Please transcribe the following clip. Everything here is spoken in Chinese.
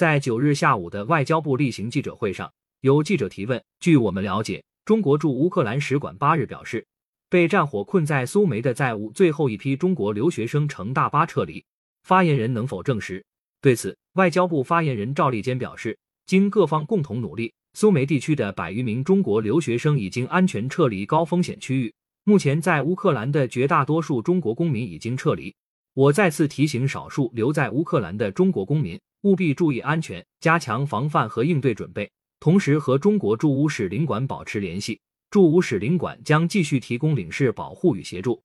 在九日下午的外交部例行记者会上，有记者提问：据我们了解，中国驻乌克兰使馆八日表示，被战火困在苏梅的在乌最后一批中国留学生乘大巴撤离，发言人能否证实？对此，外交部发言人赵立坚表示，经各方共同努力，苏梅地区的百余名中国留学生已经安全撤离高风险区域。目前在乌克兰的绝大多数中国公民已经撤离。我再次提醒少数留在乌克兰的中国公民，务必注意安全，加强防范和应对准备，同时和中国驻乌使领馆保持联系。驻乌使领馆将继续提供领事保护与协助。